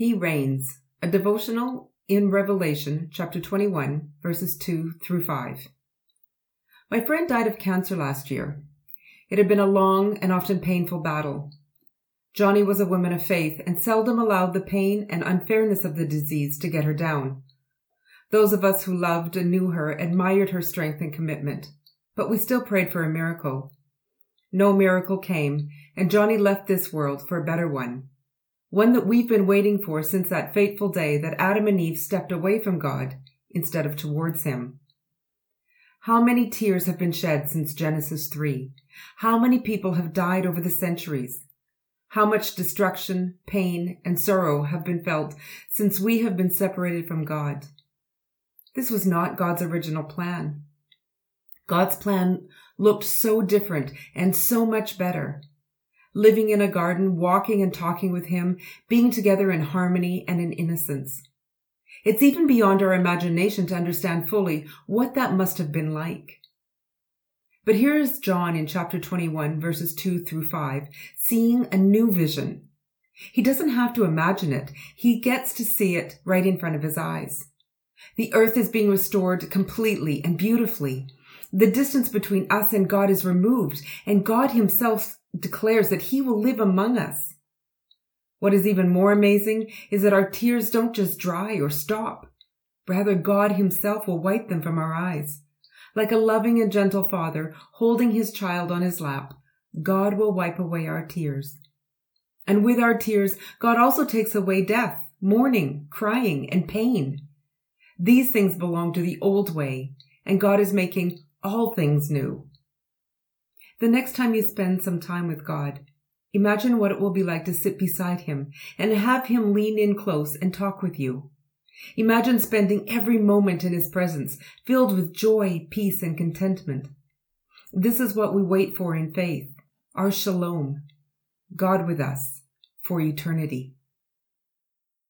He reigns, a devotional in Revelation chapter 21, verses 2 through 5. My friend died of cancer last year. It had been a long and often painful battle. Johnny was a woman of faith and seldom allowed the pain and unfairness of the disease to get her down. Those of us who loved and knew her admired her strength and commitment, but we still prayed for a miracle. No miracle came, and Johnny left this world for a better one. One that we've been waiting for since that fateful day that Adam and Eve stepped away from God instead of towards Him. How many tears have been shed since Genesis 3? How many people have died over the centuries? How much destruction, pain, and sorrow have been felt since we have been separated from God? This was not God's original plan. God's plan looked so different and so much better. Living in a garden, walking and talking with Him, being together in harmony and in innocence. It's even beyond our imagination to understand fully what that must have been like. But here is John in chapter 21, verses 2 through 5, seeing a new vision. He doesn't have to imagine it. He gets to see it right in front of his eyes. The earth is being restored completely and beautifully. The distance between us and God is removed, and God himself declares that he will live among us. What is even more amazing is that our tears don't just dry or stop. Rather, God himself will wipe them from our eyes. Like a loving and gentle father holding his child on his lap, God will wipe away our tears. And with our tears, God also takes away death, mourning, crying, and pain. These things belong to the old way, and God is making all things new. The next time you spend some time with God, imagine what it will be like to sit beside Him and have Him lean in close and talk with you. Imagine spending every moment in His presence, filled with joy, peace, and contentment. This is what we wait for in faith, our shalom, God with us for eternity.